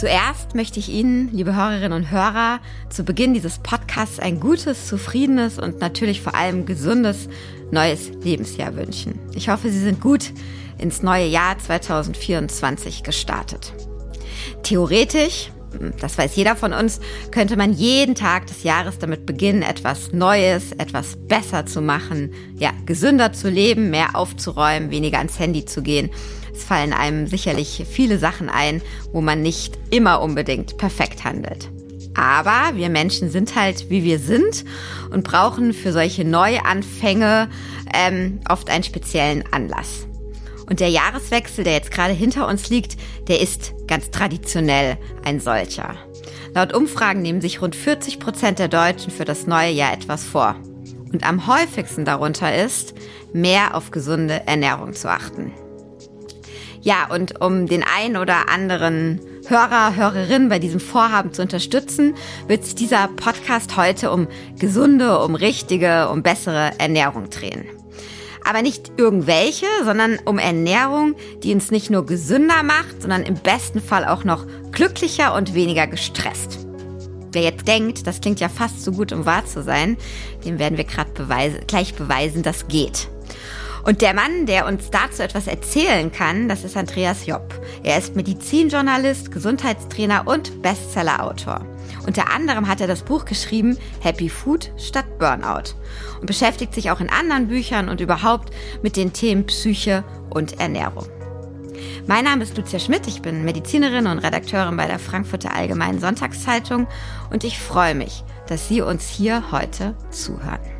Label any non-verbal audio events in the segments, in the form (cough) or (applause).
Zuerst möchte ich Ihnen, liebe Hörerinnen und Hörer, zu Beginn dieses Podcasts ein gutes, zufriedenes und natürlich vor allem gesundes neues Lebensjahr wünschen. Ich hoffe, Sie sind gut ins neue Jahr 2024 gestartet. Theoretisch, das weiß jeder von uns, könnte man jeden Tag des Jahres damit beginnen, etwas Neues, etwas besser zu machen, ja, gesünder zu leben, mehr aufzuräumen, weniger ans Handy zu gehen es fallen einem sicherlich viele Sachen ein, wo man nicht immer unbedingt perfekt handelt. Aber wir Menschen sind halt, wie wir sind und brauchen für solche Neuanfänge ähm, oft einen speziellen Anlass. Und der Jahreswechsel, der jetzt gerade hinter uns liegt, der ist ganz traditionell ein solcher. Laut Umfragen nehmen sich rund 40 Prozent der Deutschen für das neue Jahr etwas vor. Und am häufigsten darunter ist, mehr auf gesunde Ernährung zu achten. Ja, und um den einen oder anderen Hörer, Hörerin bei diesem Vorhaben zu unterstützen, wird sich dieser Podcast heute um gesunde, um richtige, um bessere Ernährung drehen. Aber nicht irgendwelche, sondern um Ernährung, die uns nicht nur gesünder macht, sondern im besten Fall auch noch glücklicher und weniger gestresst. Wer jetzt denkt, das klingt ja fast zu gut, um wahr zu sein, dem werden wir gerade beweise, gleich beweisen, das geht. Und der Mann, der uns dazu etwas erzählen kann, das ist Andreas Jopp. Er ist Medizinjournalist, Gesundheitstrainer und Bestsellerautor. Unter anderem hat er das Buch geschrieben Happy Food statt Burnout und beschäftigt sich auch in anderen Büchern und überhaupt mit den Themen Psyche und Ernährung. Mein Name ist Lucia Schmidt, ich bin Medizinerin und Redakteurin bei der Frankfurter Allgemeinen Sonntagszeitung und ich freue mich, dass Sie uns hier heute zuhören.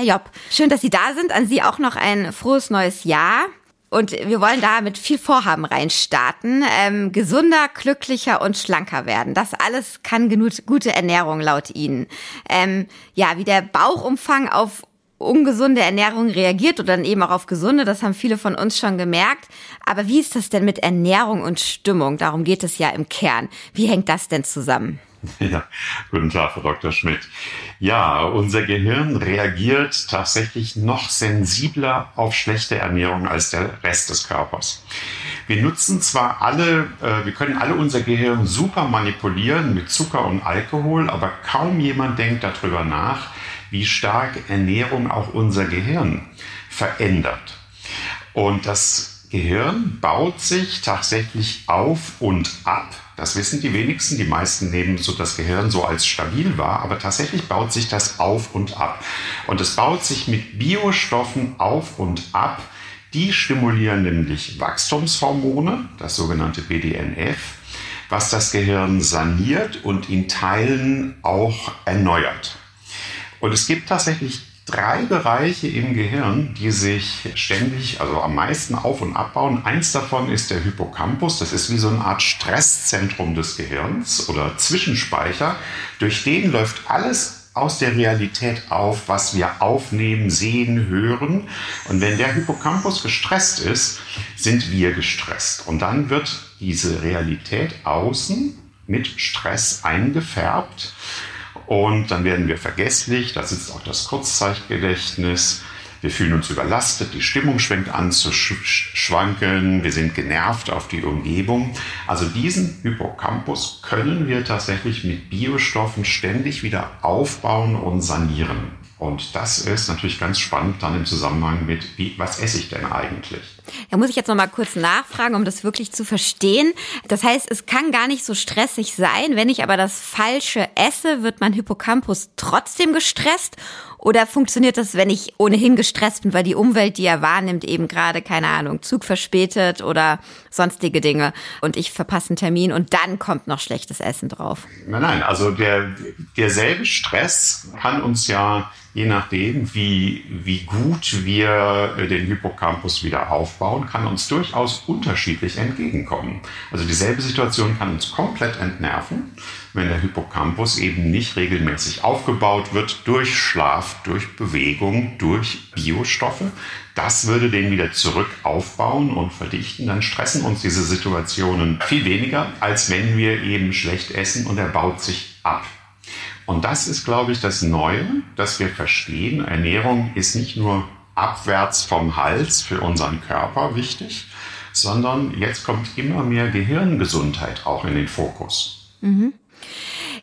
Herr Job, schön, dass Sie da sind. An Sie auch noch ein frohes neues Jahr. Und wir wollen da mit viel Vorhaben reinstarten. Ähm, gesunder, glücklicher und schlanker werden. Das alles kann genug, gute Ernährung laut Ihnen. Ähm, ja, wie der Bauchumfang auf ungesunde Ernährung reagiert oder dann eben auch auf gesunde, das haben viele von uns schon gemerkt. Aber wie ist das denn mit Ernährung und Stimmung? Darum geht es ja im Kern. Wie hängt das denn zusammen? (laughs) Ja, guten Tag, Frau Dr. Schmidt. Ja, unser Gehirn reagiert tatsächlich noch sensibler auf schlechte Ernährung als der Rest des Körpers. Wir nutzen zwar alle, äh, wir können alle unser Gehirn super manipulieren mit Zucker und Alkohol, aber kaum jemand denkt darüber nach, wie stark Ernährung auch unser Gehirn verändert. Und das Gehirn baut sich tatsächlich auf und ab das wissen die wenigsten. Die meisten nehmen so das Gehirn so als stabil wahr, aber tatsächlich baut sich das auf und ab. Und es baut sich mit Biostoffen auf und ab. Die stimulieren nämlich Wachstumshormone, das sogenannte BDNF, was das Gehirn saniert und in Teilen auch erneuert. Und es gibt tatsächlich drei Bereiche im Gehirn, die sich ständig, also am meisten auf- und abbauen. Eins davon ist der Hippocampus. Das ist wie so eine Art Stresszentrum des Gehirns oder Zwischenspeicher. Durch den läuft alles aus der Realität auf, was wir aufnehmen, sehen, hören. Und wenn der Hippocampus gestresst ist, sind wir gestresst. Und dann wird diese Realität außen mit Stress eingefärbt. Und dann werden wir vergesslich, da sitzt auch das Kurzzeitgedächtnis. Wir fühlen uns überlastet, die Stimmung schwenkt an zu schwanken, wir sind genervt auf die Umgebung. Also diesen Hippocampus können wir tatsächlich mit Biostoffen ständig wieder aufbauen und sanieren. Und das ist natürlich ganz spannend dann im Zusammenhang mit, wie, was esse ich denn eigentlich? Da muss ich jetzt noch mal kurz nachfragen, um das wirklich zu verstehen. Das heißt, es kann gar nicht so stressig sein. Wenn ich aber das Falsche esse, wird mein Hippocampus trotzdem gestresst Oder funktioniert das, wenn ich ohnehin gestresst bin, weil die Umwelt, die er wahrnimmt, eben gerade, keine Ahnung, Zug verspätet oder sonstige Dinge und ich verpasse einen Termin und dann kommt noch schlechtes Essen drauf? Nein, nein, also der, derselbe Stress kann uns ja je nachdem, wie, wie gut wir den Hippocampus wieder aufbauen, kann uns durchaus unterschiedlich entgegenkommen. Also dieselbe Situation kann uns komplett entnerven, wenn der Hippocampus eben nicht regelmäßig aufgebaut wird durch Schlaf, durch Bewegung, durch Biostoffe. Das würde den wieder zurück aufbauen und verdichten. Dann stressen uns diese Situationen viel weniger, als wenn wir eben schlecht essen und er baut sich ab. Und das ist, glaube ich, das Neue, dass wir verstehen, Ernährung ist nicht nur abwärts vom Hals für unseren Körper wichtig, sondern jetzt kommt immer mehr Gehirngesundheit auch in den Fokus. Mhm.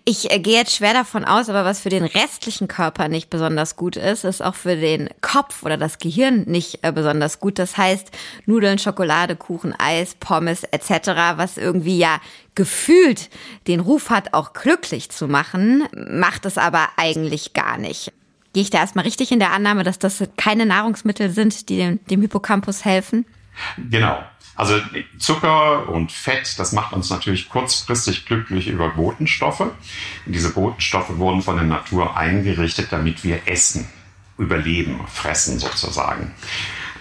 Ich äh, gehe jetzt schwer davon aus, aber was für den restlichen Körper nicht besonders gut ist, ist auch für den Kopf oder das Gehirn nicht äh, besonders gut. Das heißt, Nudeln, Schokolade, Kuchen, Eis, Pommes etc., was irgendwie ja gefühlt den Ruf hat, auch glücklich zu machen, macht es aber eigentlich gar nicht. Gehe ich da erstmal richtig in der Annahme, dass das keine Nahrungsmittel sind, die dem, dem Hippocampus helfen? Genau. Also Zucker und Fett, das macht uns natürlich kurzfristig glücklich über Botenstoffe. Diese Botenstoffe wurden von der Natur eingerichtet, damit wir essen, überleben, fressen sozusagen.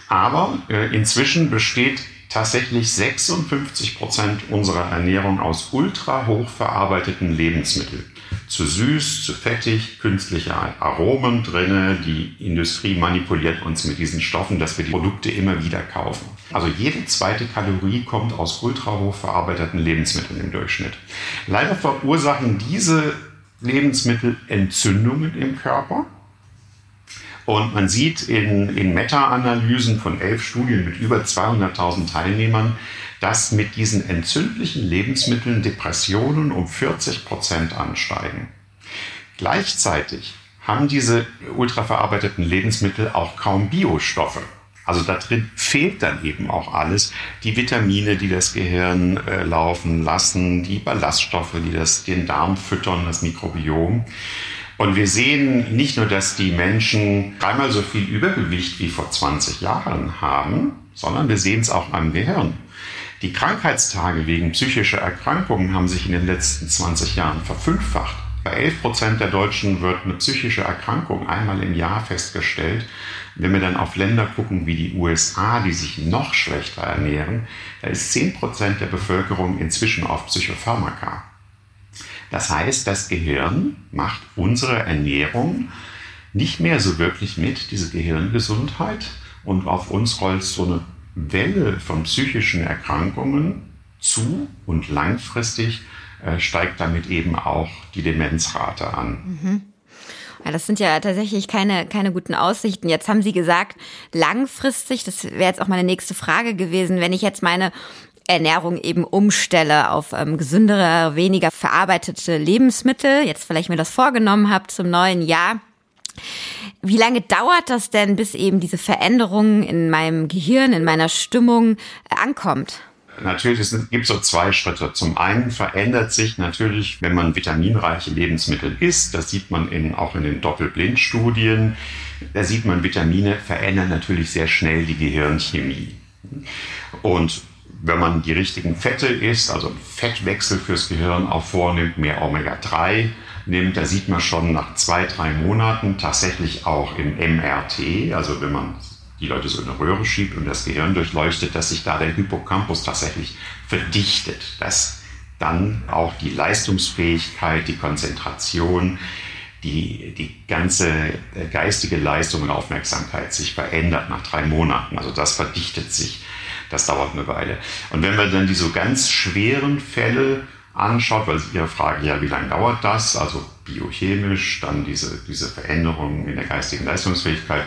Aber äh, inzwischen besteht tatsächlich 56 Prozent unserer Ernährung aus ultra hoch verarbeiteten Lebensmitteln zu süß, zu fettig, künstliche Aromen drinne. Die Industrie manipuliert uns mit diesen Stoffen, dass wir die Produkte immer wieder kaufen. Also jede zweite Kalorie kommt aus ultra hoch verarbeiteten Lebensmitteln im Durchschnitt. Leider verursachen diese Lebensmittel Entzündungen im Körper. Und man sieht in, in Meta-Analysen von elf Studien mit über 200.000 Teilnehmern, dass mit diesen entzündlichen Lebensmitteln Depressionen um 40 Prozent ansteigen. Gleichzeitig haben diese ultraverarbeiteten Lebensmittel auch kaum Biostoffe. Also da drin fehlt dann eben auch alles. Die Vitamine, die das Gehirn äh, laufen lassen, die Ballaststoffe, die das, den Darm füttern, das Mikrobiom. Und wir sehen nicht nur, dass die Menschen dreimal so viel Übergewicht wie vor 20 Jahren haben, sondern wir sehen es auch am Gehirn. Die Krankheitstage wegen psychischer Erkrankungen haben sich in den letzten 20 Jahren verfünffacht. Bei 11 Prozent der Deutschen wird eine psychische Erkrankung einmal im Jahr festgestellt. Wenn wir dann auf Länder gucken wie die USA, die sich noch schlechter ernähren, da ist 10 Prozent der Bevölkerung inzwischen auf Psychopharmaka. Das heißt, das Gehirn macht unsere Ernährung nicht mehr so wirklich mit, diese Gehirngesundheit. Und auf uns rollt so eine Welle von psychischen Erkrankungen zu und langfristig äh, steigt damit eben auch die Demenzrate an. Mhm. Ja, das sind ja tatsächlich keine, keine guten Aussichten. Jetzt haben Sie gesagt, langfristig, das wäre jetzt auch meine nächste Frage gewesen, wenn ich jetzt meine Ernährung eben umstelle auf ähm, gesündere, weniger verarbeitete Lebensmittel, jetzt vielleicht mir das vorgenommen habe zum neuen Jahr. Wie lange dauert das denn, bis eben diese Veränderung in meinem Gehirn, in meiner Stimmung äh, ankommt? Natürlich, es gibt so zwei Schritte. Zum einen verändert sich natürlich, wenn man vitaminreiche Lebensmittel isst, das sieht man in, auch in den Doppelblindstudien, da sieht man, Vitamine verändern natürlich sehr schnell die Gehirnchemie. Und wenn man die richtigen Fette isst, also Fettwechsel fürs Gehirn auch vornimmt, mehr Omega-3, nimmt, da sieht man schon nach zwei, drei Monaten tatsächlich auch im MRT, also wenn man die Leute so in eine Röhre schiebt und das Gehirn durchleuchtet, dass sich da der Hippocampus tatsächlich verdichtet, dass dann auch die Leistungsfähigkeit, die Konzentration, die, die ganze geistige Leistung und Aufmerksamkeit sich verändert nach drei Monaten. Also das verdichtet sich. Das dauert eine Weile. Und wenn wir dann die so ganz schweren Fälle anschaut, weil Ihre Frage ja, wie lange dauert das? Also biochemisch, dann diese, diese Veränderungen in der geistigen Leistungsfähigkeit.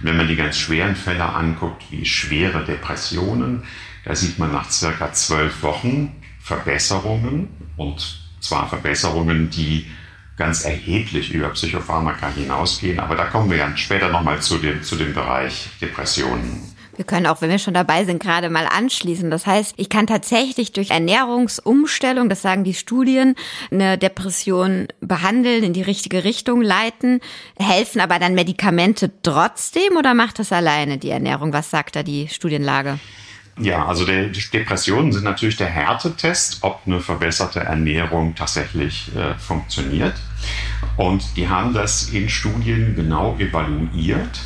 Wenn man die ganz schweren Fälle anguckt, wie schwere Depressionen, da sieht man nach circa zwölf Wochen Verbesserungen und zwar Verbesserungen, die ganz erheblich über Psychopharmaka hinausgehen. Aber da kommen wir ja später nochmal zu dem, zu dem Bereich Depressionen. Wir können auch, wenn wir schon dabei sind, gerade mal anschließen. Das heißt, ich kann tatsächlich durch Ernährungsumstellung, das sagen die Studien, eine Depression behandeln, in die richtige Richtung leiten. Helfen aber dann Medikamente trotzdem oder macht das alleine die Ernährung? Was sagt da die Studienlage? Ja, also die Depressionen sind natürlich der Härtetest, ob eine verbesserte Ernährung tatsächlich äh, funktioniert. Und die haben das in Studien genau evaluiert,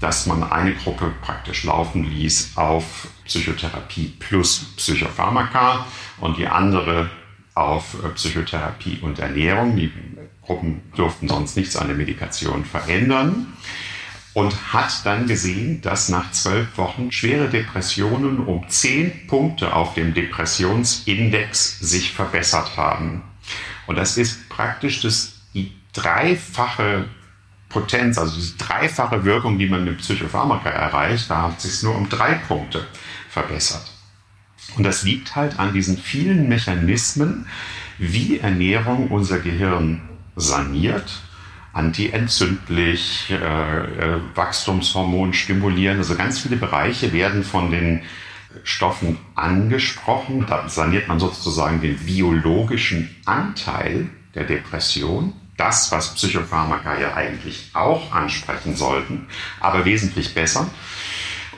dass man eine Gruppe praktisch laufen ließ auf Psychotherapie plus Psychopharmaka und die andere auf äh, Psychotherapie und Ernährung. Die Gruppen durften sonst nichts an der Medikation verändern und hat dann gesehen, dass nach zwölf Wochen schwere Depressionen um zehn Punkte auf dem Depressionsindex sich verbessert haben. Und das ist praktisch das, die dreifache Potenz, also diese dreifache Wirkung, die man mit Psychopharmaka erreicht, da hat sich nur um drei Punkte verbessert. Und das liegt halt an diesen vielen Mechanismen, wie Ernährung unser Gehirn saniert antientzündlich, äh, äh, Wachstumshormon stimulieren. Also ganz viele Bereiche werden von den Stoffen angesprochen. Da saniert man sozusagen den biologischen Anteil der Depression. Das, was Psychopharmaka ja eigentlich auch ansprechen sollten, aber wesentlich besser.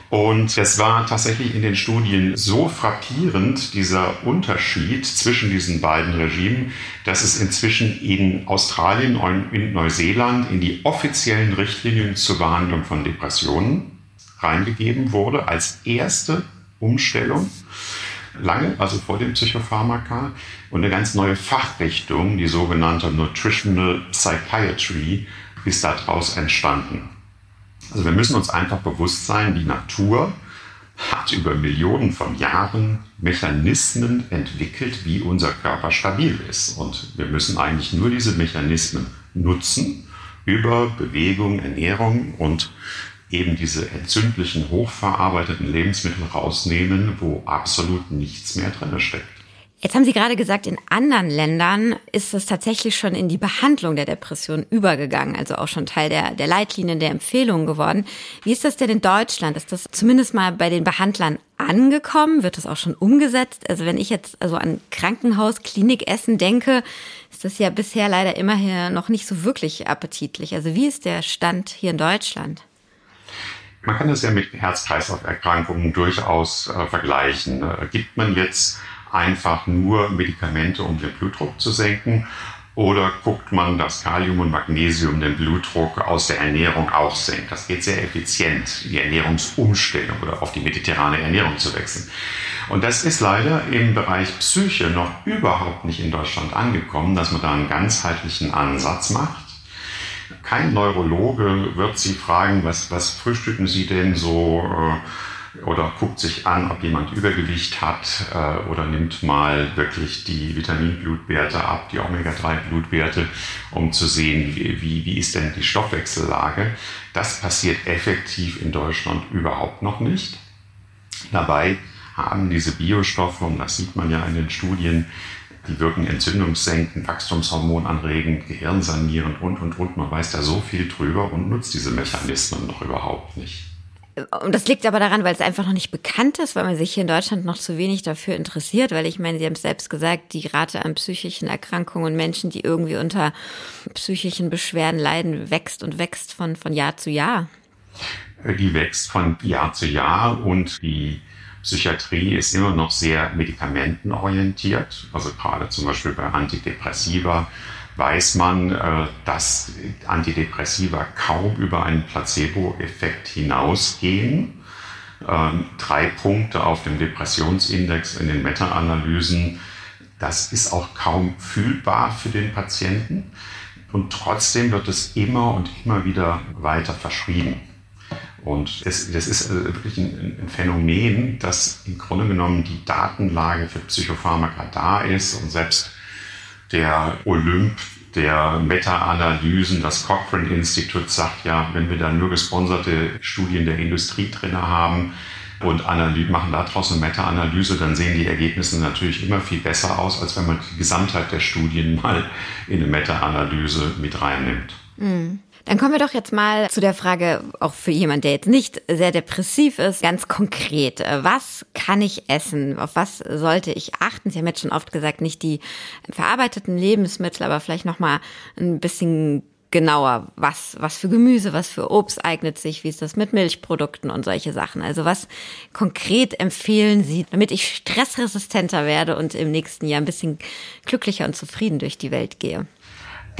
Und es war tatsächlich in den Studien so frappierend, dieser Unterschied zwischen diesen beiden Regimen, dass es inzwischen in Australien und in Neuseeland in die offiziellen Richtlinien zur Behandlung von Depressionen reingegeben wurde, als erste Umstellung. Lange, also vor dem Psychopharmaka, und eine ganz neue Fachrichtung, die sogenannte Nutritional Psychiatry, ist daraus entstanden. Also wir müssen uns einfach bewusst sein, die Natur hat über Millionen von Jahren Mechanismen entwickelt, wie unser Körper stabil ist. Und wir müssen eigentlich nur diese Mechanismen nutzen über Bewegung, Ernährung und eben diese entzündlichen, hochverarbeiteten Lebensmittel rausnehmen, wo absolut nichts mehr drin steckt. Jetzt haben Sie gerade gesagt, in anderen Ländern ist es tatsächlich schon in die Behandlung der Depression übergegangen, also auch schon Teil der, der Leitlinien, der Empfehlungen geworden. Wie ist das denn in Deutschland? Ist das zumindest mal bei den Behandlern angekommen? Wird das auch schon umgesetzt? Also wenn ich jetzt also an Krankenhaus, Klinikessen denke, ist das ja bisher leider immerhin noch nicht so wirklich appetitlich. Also wie ist der Stand hier in Deutschland? Man kann das ja mit Herz-Kreislauf-Erkrankungen durchaus äh, vergleichen. Äh, gibt man jetzt einfach nur Medikamente, um den Blutdruck zu senken? Oder guckt man, dass Kalium und Magnesium den Blutdruck aus der Ernährung auch senkt? Das geht sehr effizient, die Ernährungsumstellung oder auf die mediterrane Ernährung zu wechseln. Und das ist leider im Bereich Psyche noch überhaupt nicht in Deutschland angekommen, dass man da einen ganzheitlichen Ansatz macht. Kein Neurologe wird Sie fragen, was, was frühstücken Sie denn so? Äh, oder guckt sich an, ob jemand Übergewicht hat äh, oder nimmt mal wirklich die Vitaminblutwerte ab, die Omega-3-Blutwerte, um zu sehen, wie, wie, wie ist denn die Stoffwechsellage. Das passiert effektiv in Deutschland überhaupt noch nicht. Dabei haben diese Biostoffe, und das sieht man ja in den Studien, die wirken entzündungssenkend, Wachstumshormon anregend, gehirnsanierend und, und, und. Man weiß da so viel drüber und nutzt diese Mechanismen noch überhaupt nicht. Und das liegt aber daran, weil es einfach noch nicht bekannt ist, weil man sich hier in Deutschland noch zu wenig dafür interessiert, weil ich meine, Sie haben es selbst gesagt, die Rate an psychischen Erkrankungen und Menschen, die irgendwie unter psychischen Beschwerden leiden, wächst und wächst von, von Jahr zu Jahr. Die wächst von Jahr zu Jahr und die Psychiatrie ist immer noch sehr medikamentenorientiert, also gerade zum Beispiel bei Antidepressiva weiß man, äh, dass Antidepressiva kaum über einen Placebo-Effekt hinausgehen. Ähm, drei Punkte auf dem Depressionsindex in den Meta-Analysen, das ist auch kaum fühlbar für den Patienten. Und trotzdem wird es immer und immer wieder weiter verschrieben. Und es, das ist äh, wirklich ein, ein, Phänomen, dass im Grunde genommen die Datenlage für Psychopharmaka da ist und selbst der Olymp der Meta-Analysen, das Cochrane-Institut sagt ja, wenn wir dann nur gesponserte Studien der Industrie drin haben und machen daraus eine Meta-Analyse, dann sehen die Ergebnisse natürlich immer viel besser aus, als wenn man die Gesamtheit der Studien (laughs) mal in eine Meta-Analyse mit reinnimmt. Mhm. Dann kommen wir doch jetzt mal zu der Frage, auch für jemand, der jetzt nicht sehr depressiv ist, ganz konkret. Was kann ich essen? Auf was sollte ich achten? Sie haben jetzt schon oft gesagt, nicht die verarbeiteten Lebensmittel, aber vielleicht noch mal ein bisschen genauer, was, was für Gemüse, was für Obst eignet sich, wie ist das mit Milchprodukten und solche Sachen. Also was konkret empfehlen Sie, damit ich stressresistenter werde und im nächsten Jahr ein bisschen glücklicher und zufrieden durch die Welt gehe?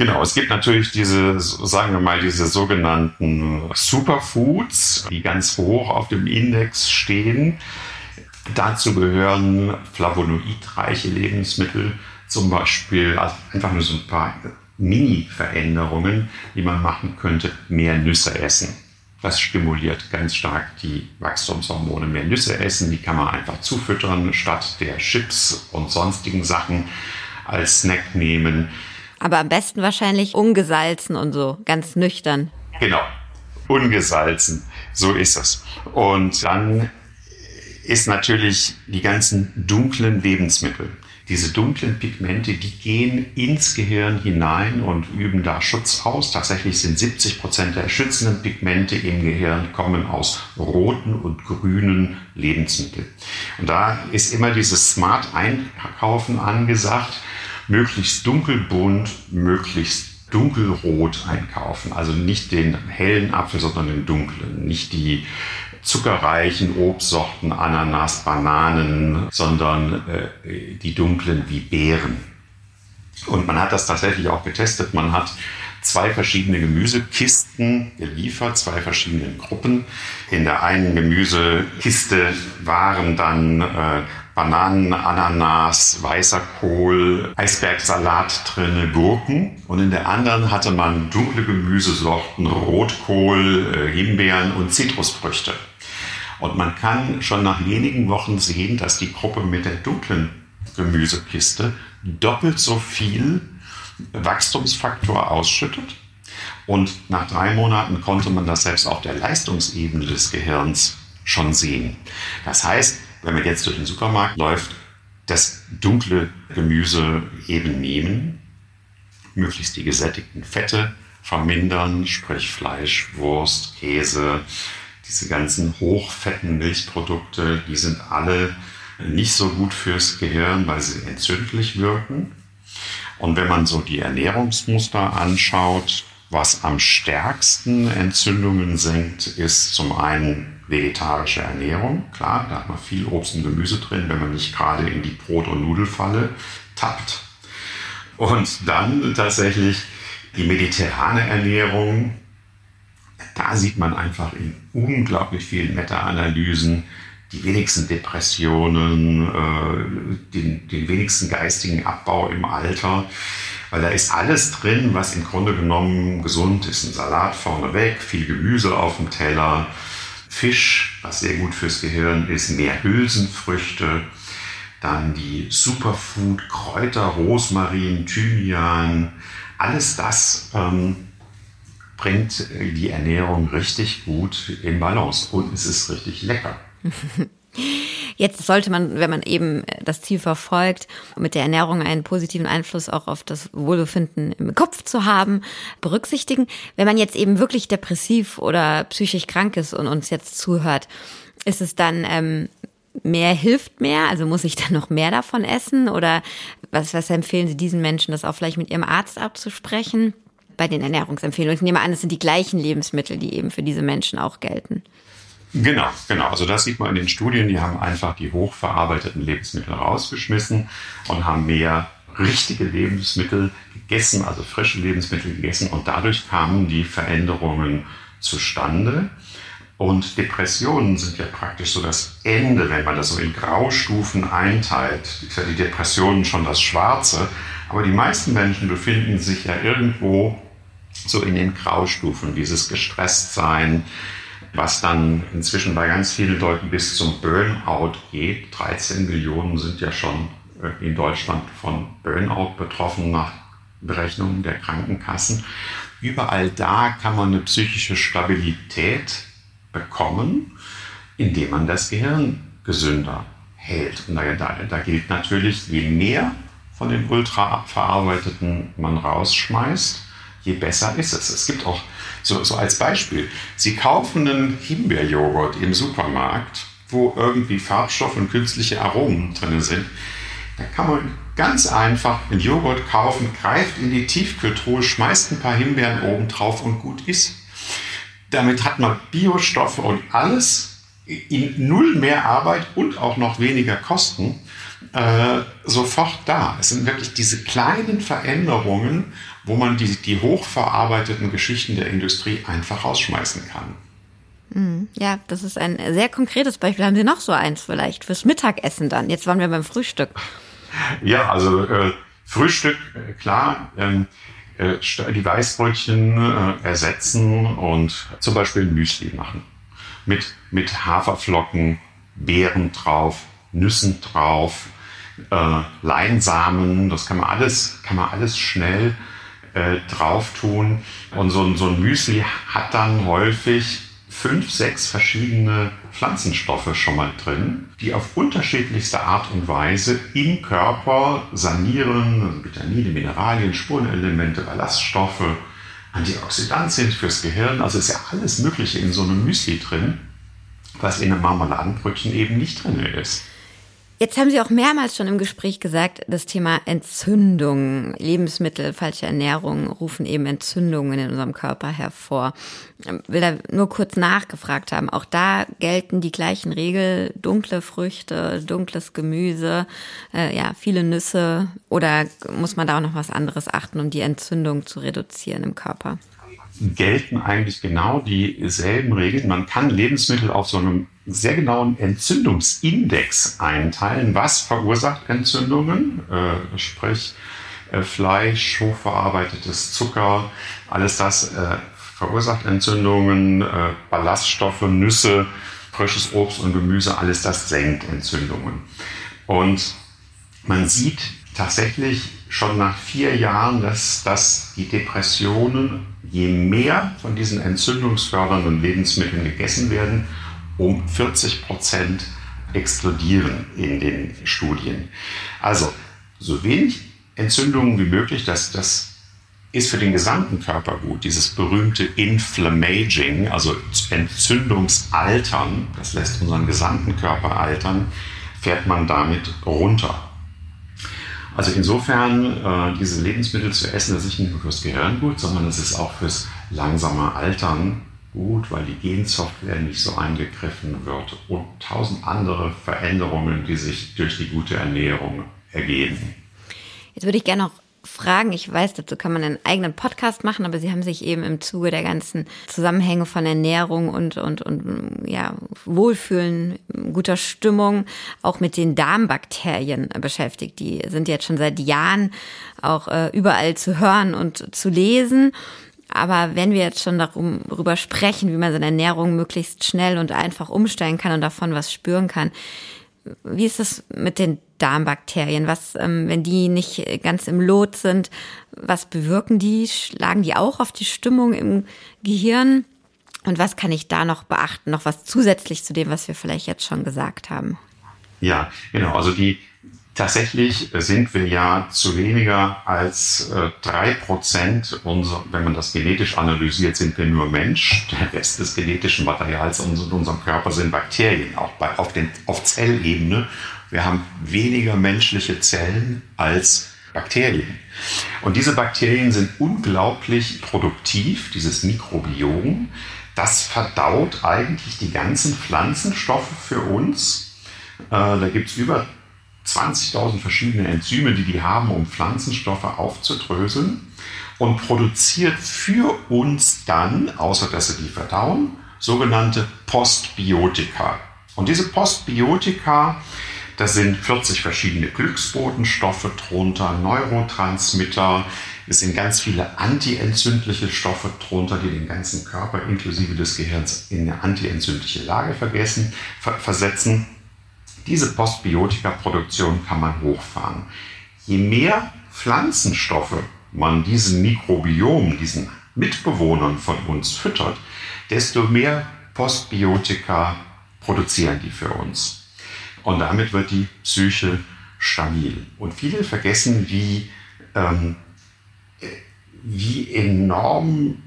Genau, es gibt natürlich diese, sagen wir mal, diese sogenannten Superfoods, die ganz hoch auf dem Index stehen. Dazu gehören flavonoidreiche Lebensmittel, zum Beispiel also einfach nur so ein paar Mini-Veränderungen, die man machen könnte, mehr Nüsse essen. Das stimuliert ganz stark die Wachstumshormone. Mehr Nüsse essen, die kann man einfach zufüttern, statt der Chips und sonstigen Sachen als Snack nehmen. Aber am besten wahrscheinlich ungesalzen und so, ganz nüchtern. Genau, ungesalzen, so ist es. Und dann ist natürlich die ganzen dunklen Lebensmittel. Diese dunklen Pigmente, die gehen ins Gehirn hinein und üben da Schutz aus. Tatsächlich sind 70 Prozent der schützenden Pigmente im Gehirn kommen aus roten und grünen Lebensmitteln. Und da ist immer dieses Smart Einkaufen angesagt möglichst dunkelbunt, möglichst dunkelrot einkaufen. Also nicht den hellen Apfel, sondern den dunklen. Nicht die zuckerreichen Obstsorten, Ananas, Bananen, sondern äh, die dunklen wie Beeren. Und man hat das tatsächlich auch getestet. Man hat zwei verschiedene Gemüsekisten geliefert, zwei verschiedene Gruppen. In der einen Gemüsekiste waren dann äh, Bananen, Ananas, weißer Kohl, Eisbergsalat drin, Gurken. Und in der anderen hatte man dunkle Gemüsesorten, Rotkohl, äh, Himbeeren und Zitrusfrüchte. Und man kann schon nach wenigen Wochen sehen, dass die Gruppe mit der dunklen Gemüsekiste doppelt so viel Wachstumsfaktor ausschüttet. Und nach drei Monaten konnte man das selbst auf der Leistungsebene des Gehirns schon sehen. Das heißt, wenn man jetzt durch den Supermarkt läuft, das dunkle Gemüse eben nehmen, möglichst die gesättigten Fette vermindern, sprich Fleisch, Wurst, Käse, diese ganzen hochfetten Milchprodukte, die sind alle nicht so gut fürs Gehirn, weil sie entzündlich wirken. Und wenn man so die Ernährungsmuster anschaut, was am stärksten Entzündungen senkt, ist zum einen vegetarische Ernährung. Klar, da hat man viel Obst und Gemüse drin, wenn man nicht gerade in die Brot- und Nudelfalle tappt. Und dann tatsächlich die mediterrane Ernährung. Da sieht man einfach in unglaublich vielen Meta-Analysen die wenigsten Depressionen, äh, den, den wenigsten geistigen Abbau im Alter. Weil da ist alles drin, was im Grunde genommen gesund ist. Ein Salat vorneweg, viel Gemüse auf dem Teller, Fisch, was sehr gut fürs Gehirn ist, mehr Hülsenfrüchte, dann die Superfood, Kräuter, Rosmarin, Thymian, alles das ähm, bringt die Ernährung richtig gut in Balance und es ist richtig lecker. (laughs) Jetzt sollte man, wenn man eben das Ziel verfolgt, mit der Ernährung einen positiven Einfluss auch auf das Wohlbefinden im Kopf zu haben, berücksichtigen. Wenn man jetzt eben wirklich depressiv oder psychisch krank ist und uns jetzt zuhört, ist es dann ähm, mehr hilft mehr? Also muss ich dann noch mehr davon essen? Oder was, was empfehlen Sie diesen Menschen, das auch vielleicht mit Ihrem Arzt abzusprechen? Bei den Ernährungsempfehlungen. Ich nehme an, es sind die gleichen Lebensmittel, die eben für diese Menschen auch gelten. Genau, genau. Also das sieht man in den Studien. Die haben einfach die hochverarbeiteten Lebensmittel rausgeschmissen und haben mehr richtige Lebensmittel gegessen, also frische Lebensmittel gegessen. Und dadurch kamen die Veränderungen zustande. Und Depressionen sind ja praktisch so das Ende, wenn man das so in Graustufen einteilt. Ist ja die Depressionen schon das Schwarze. Aber die meisten Menschen befinden sich ja irgendwo so in den Graustufen, dieses Gestresstsein, was dann inzwischen bei ganz vielen Leuten bis zum Burnout geht. 13 Millionen sind ja schon äh, in Deutschland von Burnout betroffen nach Berechnungen der Krankenkassen. Überall da kann man eine psychische Stabilität bekommen, indem man das Gehirn gesünder hält. Und da, da, gilt natürlich, je mehr von den ultra verarbeiteten man rausschmeißt, je besser ist es. Es gibt auch, so, so als Beispiel, Sie kaufen einen Himbeerjoghurt im Supermarkt, wo irgendwie Farbstoffe und künstliche Aromen drin sind. Da kann man ganz einfach einen Joghurt kaufen, greift in die Tiefkühltruhe, schmeißt ein paar Himbeeren oben drauf und gut ist. Damit hat man Biostoffe und alles in null mehr Arbeit und auch noch weniger Kosten äh, sofort da. Es sind wirklich diese kleinen Veränderungen, wo man die, die hochverarbeiteten Geschichten der Industrie einfach rausschmeißen kann. Mhm. Ja, das ist ein sehr konkretes Beispiel. Haben Sie noch so eins vielleicht fürs Mittagessen dann? Jetzt waren wir beim Frühstück. Ja, also äh, Frühstück, äh, klar. Ähm, äh, die Weißbrötchen äh, ersetzen und zum Beispiel Müsli machen. Mit, mit Haferflocken, Beeren drauf, Nüssen drauf, äh, Leinsamen, das kann man alles, kann man alles schnell äh, drauf tun. Und so, so ein Müsli hat dann häufig fünf, sechs verschiedene Pflanzenstoffe schon mal drin, die auf unterschiedlichste Art und Weise im Körper sanieren, also Vitamine, Mineralien, Spurenelemente, Ballaststoffe, Antioxidantien fürs Gehirn. Also ist ja alles Mögliche in so einem Müsli drin, was in einem Marmeladenbrötchen eben nicht drin ist. Jetzt haben Sie auch mehrmals schon im Gespräch gesagt, das Thema Entzündung, Lebensmittel, falsche Ernährung rufen eben Entzündungen in unserem Körper hervor. Ich will da nur kurz nachgefragt haben. Auch da gelten die gleichen Regeln, dunkle Früchte, dunkles Gemüse, äh, ja, viele Nüsse. Oder muss man da auch noch was anderes achten, um die Entzündung zu reduzieren im Körper? Gelten eigentlich genau dieselben Regeln. Man kann Lebensmittel auf so einem sehr genauen Entzündungsindex einteilen. Was verursacht Entzündungen? Äh, sprich, äh, Fleisch, hochverarbeitetes Zucker, alles das äh, verursacht Entzündungen, äh, Ballaststoffe, Nüsse, frisches Obst und Gemüse, alles das senkt Entzündungen. Und man sieht tatsächlich schon nach vier Jahren, dass, dass die Depressionen, je mehr von diesen entzündungsfördernden Lebensmitteln gegessen werden, um 40 Prozent explodieren in den Studien. Also so wenig Entzündungen wie möglich, das, das ist für den gesamten Körper gut. Dieses berühmte Inflammaging, also Entzündungsaltern, das lässt unseren gesamten Körper altern, fährt man damit runter. Also insofern, äh, diese Lebensmittel zu essen, das ist nicht nur fürs Gehirn gut, sondern es ist auch fürs langsame Altern gut, weil die Gensoftware nicht so eingegriffen wird und tausend andere Veränderungen, die sich durch die gute Ernährung ergeben. Jetzt würde ich gerne noch fragen. Ich weiß, dazu kann man einen eigenen Podcast machen, aber Sie haben sich eben im Zuge der ganzen Zusammenhänge von Ernährung und, und, und ja, Wohlfühlen, guter Stimmung auch mit den Darmbakterien beschäftigt. Die sind jetzt schon seit Jahren auch äh, überall zu hören und zu lesen. Aber wenn wir jetzt schon darüber sprechen, wie man seine Ernährung möglichst schnell und einfach umstellen kann und davon was spüren kann, wie ist es mit den Darmbakterien? Was, ähm, wenn die nicht ganz im Lot sind, was bewirken die? Schlagen die auch auf die Stimmung im Gehirn? Und was kann ich da noch beachten? Noch was zusätzlich zu dem, was wir vielleicht jetzt schon gesagt haben? Ja, genau. Also die tatsächlich sind wir ja zu weniger als äh, drei äh, Prozent unser, wenn man das genetisch analysiert, sind wir nur Mensch. Der Rest des genetischen Materials in unserem Körper sind Bakterien, auch bei, auf, den, auf Zellebene. Wir haben weniger menschliche Zellen als Bakterien. Und diese Bakterien sind unglaublich produktiv, dieses Mikrobiom. Das verdaut eigentlich die ganzen Pflanzenstoffe für uns. Äh, da gibt es über 20.000 verschiedene Enzyme, die die haben, um Pflanzenstoffe aufzudröseln und produziert für uns dann, außer dass sie die verdauen, sogenannte Postbiotika. Und diese Postbiotika, das sind 40 verschiedene Glücksbotenstoffe drunter, Neurotransmitter, es sind ganz viele antientzündliche Stoffe drunter, die den ganzen Körper inklusive des Gehirns in eine antientzündliche Lage vergessen, ver versetzen. Diese Postbiotika-Produktion kann man hochfahren. Je mehr Pflanzenstoffe man diesen Mikrobiom, diesen Mitbewohnern von uns füttert, desto mehr Postbiotika produzieren die für uns. Und damit wird die Psyche stabil. Und viele vergessen, wie, ähm, wie enorm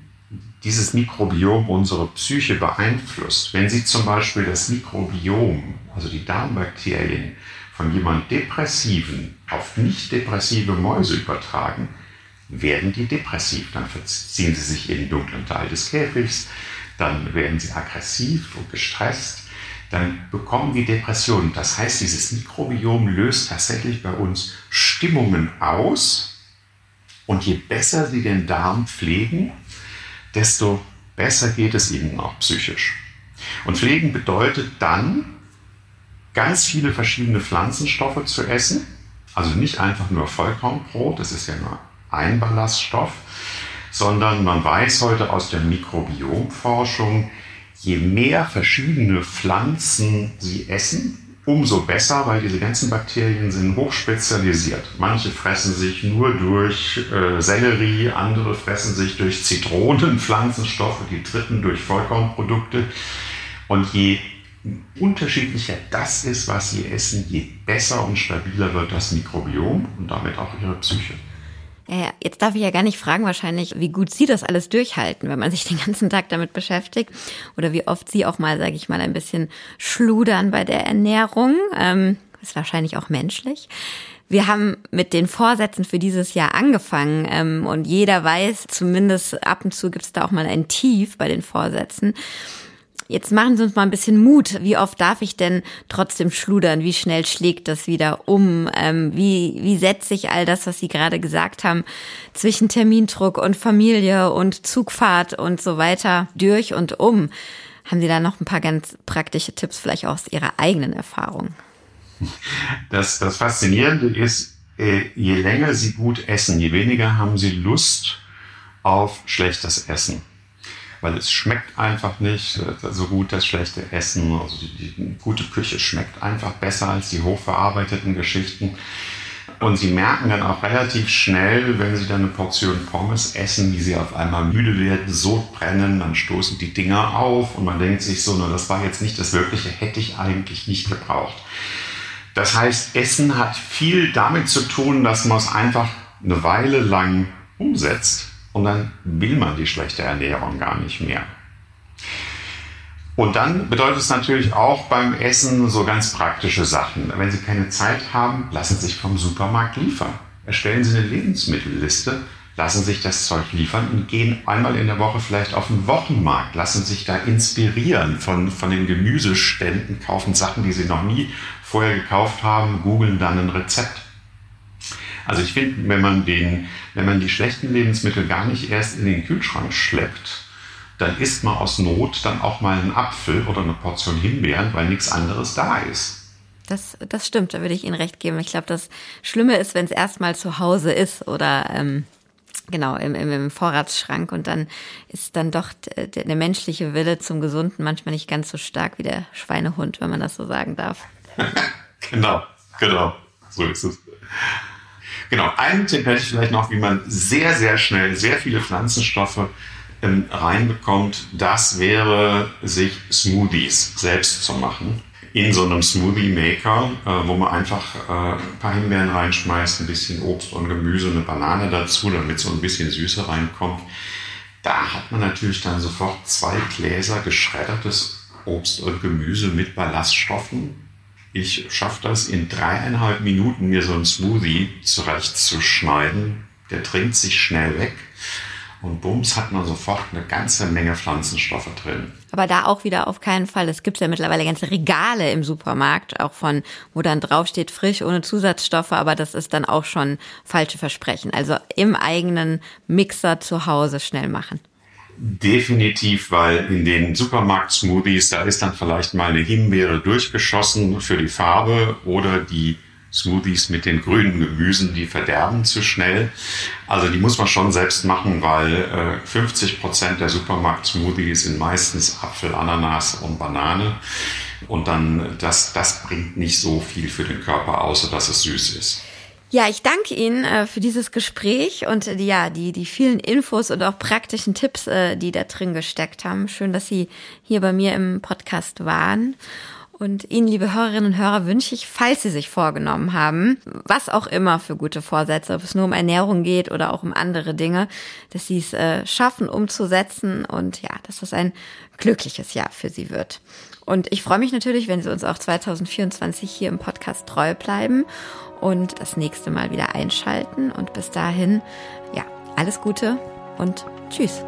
dieses Mikrobiom unsere Psyche beeinflusst. Wenn Sie zum Beispiel das Mikrobiom, also die Darmbakterien, von jemand Depressiven auf nicht depressive Mäuse übertragen, werden die depressiv. Dann verziehen sie sich in den dunklen Teil des Käfigs, dann werden sie aggressiv und gestresst, dann bekommen die Depressionen. Das heißt, dieses Mikrobiom löst tatsächlich bei uns Stimmungen aus. Und je besser sie den Darm pflegen, desto besser geht es ihnen auch psychisch. Und pflegen bedeutet dann, ganz viele verschiedene Pflanzenstoffe zu essen. Also nicht einfach nur Vollkornbrot, das ist ja nur ein Ballaststoff, sondern man weiß heute aus der Mikrobiomforschung, je mehr verschiedene Pflanzen sie essen, umso besser, weil diese ganzen Bakterien sind hochspezialisiert. Manche fressen sich nur durch äh, Sellerie, andere fressen sich durch Zitronen, (laughs) Pflanzenstoffe, die dritten durch Vollkornprodukte. Und je unterschiedlicher das ist, was sie essen, je besser und stabiler wird das Mikrobiom und damit auch ihre Psyche. Ja, jetzt darf ich ja gar nicht fragen wahrscheinlich, wie gut Sie das alles durchhalten, wenn man sich den ganzen Tag damit beschäftigt oder wie oft Sie auch mal, sage ich mal, ein bisschen schludern bei der Ernährung. Ähm, ist wahrscheinlich auch menschlich. Wir haben mit den Vorsätzen für dieses Jahr angefangen ähm, und jeder weiß, zumindest ab und zu gibt es da auch mal ein Tief bei den Vorsätzen. Jetzt machen Sie uns mal ein bisschen Mut. Wie oft darf ich denn trotzdem schludern? Wie schnell schlägt das wieder um? Ähm, wie, wie setze ich all das, was Sie gerade gesagt haben, zwischen Termindruck und Familie und Zugfahrt und so weiter durch und um? Haben Sie da noch ein paar ganz praktische Tipps, vielleicht aus Ihrer eigenen Erfahrung? Das, das Faszinierende ist, äh, je länger Sie gut essen, je weniger haben Sie Lust auf schlechtes Essen weil es schmeckt einfach nicht äh, so gut das schlechte Essen. Also die, die gute Küche schmeckt einfach besser als die hochverarbeiteten Geschichten. Und sie merken dann auch relativ schnell, wenn sie dann eine Portion Pommes essen, wie sie auf einmal müde werden, so brennen, dann stoßen die Dinger auf und man denkt sich so, na, das war jetzt nicht das Wirkliche, hätte ich eigentlich nicht gebraucht. Das heißt, Essen hat viel damit zu tun, dass man es einfach eine Weile lang umsetzt und dann will man die schlechte Ernährung gar nicht mehr. Und dann bedeutet es natürlich auch beim Essen so ganz praktische Sachen. Wenn Sie keine Zeit haben, lassen Sie sich vom Supermarkt liefern. Erstellen Sie eine Lebensmittelliste, lassen sich das Zeug liefern und gehen einmal in der Woche vielleicht auf den Wochenmarkt, lassen sich da inspirieren von, von den Gemüseständen, kaufen Sachen, die Sie noch nie vorher gekauft haben, googeln dann ein Rezept. Also ich finde, wenn man den, wenn man die schlechten Lebensmittel gar nicht erst in den Kühlschrank schleppt, dann isst man aus Not dann auch mal einen Apfel oder eine Portion Himbeeren, weil nichts anderes da ist. Das, das stimmt, da würde ich Ihnen recht geben. Ich glaube, das Schlimme ist, wenn es erstmal zu Hause ist oder ähm, genau im, im, im Vorratsschrank und dann ist dann doch der, der menschliche Wille zum Gesunden manchmal nicht ganz so stark wie der Schweinehund, wenn man das so sagen darf. (laughs) genau, genau, so ist es. Genau, einen Tipp hätte ich vielleicht noch, wie man sehr, sehr schnell sehr viele Pflanzenstoffe ähm, reinbekommt. Das wäre, sich Smoothies selbst zu machen. In so einem Smoothie Maker, äh, wo man einfach äh, ein paar Himbeeren reinschmeißt, ein bisschen Obst und Gemüse, eine Banane dazu, damit so ein bisschen Süße reinkommt. Da hat man natürlich dann sofort zwei Gläser geschreddertes Obst und Gemüse mit Ballaststoffen ich schaffe das in dreieinhalb Minuten, mir so einen Smoothie zurechtzuschneiden. Der trinkt sich schnell weg. Und bums hat man sofort eine ganze Menge Pflanzenstoffe drin. Aber da auch wieder auf keinen Fall. Es gibt ja mittlerweile ganze Regale im Supermarkt, auch von, wo dann draufsteht frisch, ohne Zusatzstoffe, aber das ist dann auch schon falsche Versprechen. Also im eigenen Mixer zu Hause schnell machen. Definitiv, weil in den Supermarkt-Smoothies, da ist dann vielleicht mal eine Himbeere durchgeschossen für die Farbe oder die Smoothies mit den grünen Gemüsen, die verderben zu schnell. Also die muss man schon selbst machen, weil äh, 50 Prozent der Supermarkt-Smoothies sind meistens Apfel, Ananas und Banane. Und dann, das, das bringt nicht so viel für den Körper, außer dass es süß ist. Ja, ich danke Ihnen äh, für dieses Gespräch und äh, ja, die, die vielen Infos und auch praktischen Tipps, äh, die da drin gesteckt haben. Schön, dass Sie hier bei mir im Podcast waren. Und Ihnen, liebe Hörerinnen und Hörer, wünsche ich, falls Sie sich vorgenommen haben, was auch immer für gute Vorsätze, ob es nur um Ernährung geht oder auch um andere Dinge, dass Sie es äh, schaffen, umzusetzen und ja, dass das ein glückliches Jahr für Sie wird. Und ich freue mich natürlich, wenn Sie uns auch 2024 hier im Podcast treu bleiben und das nächste Mal wieder einschalten. Und bis dahin, ja, alles Gute und tschüss.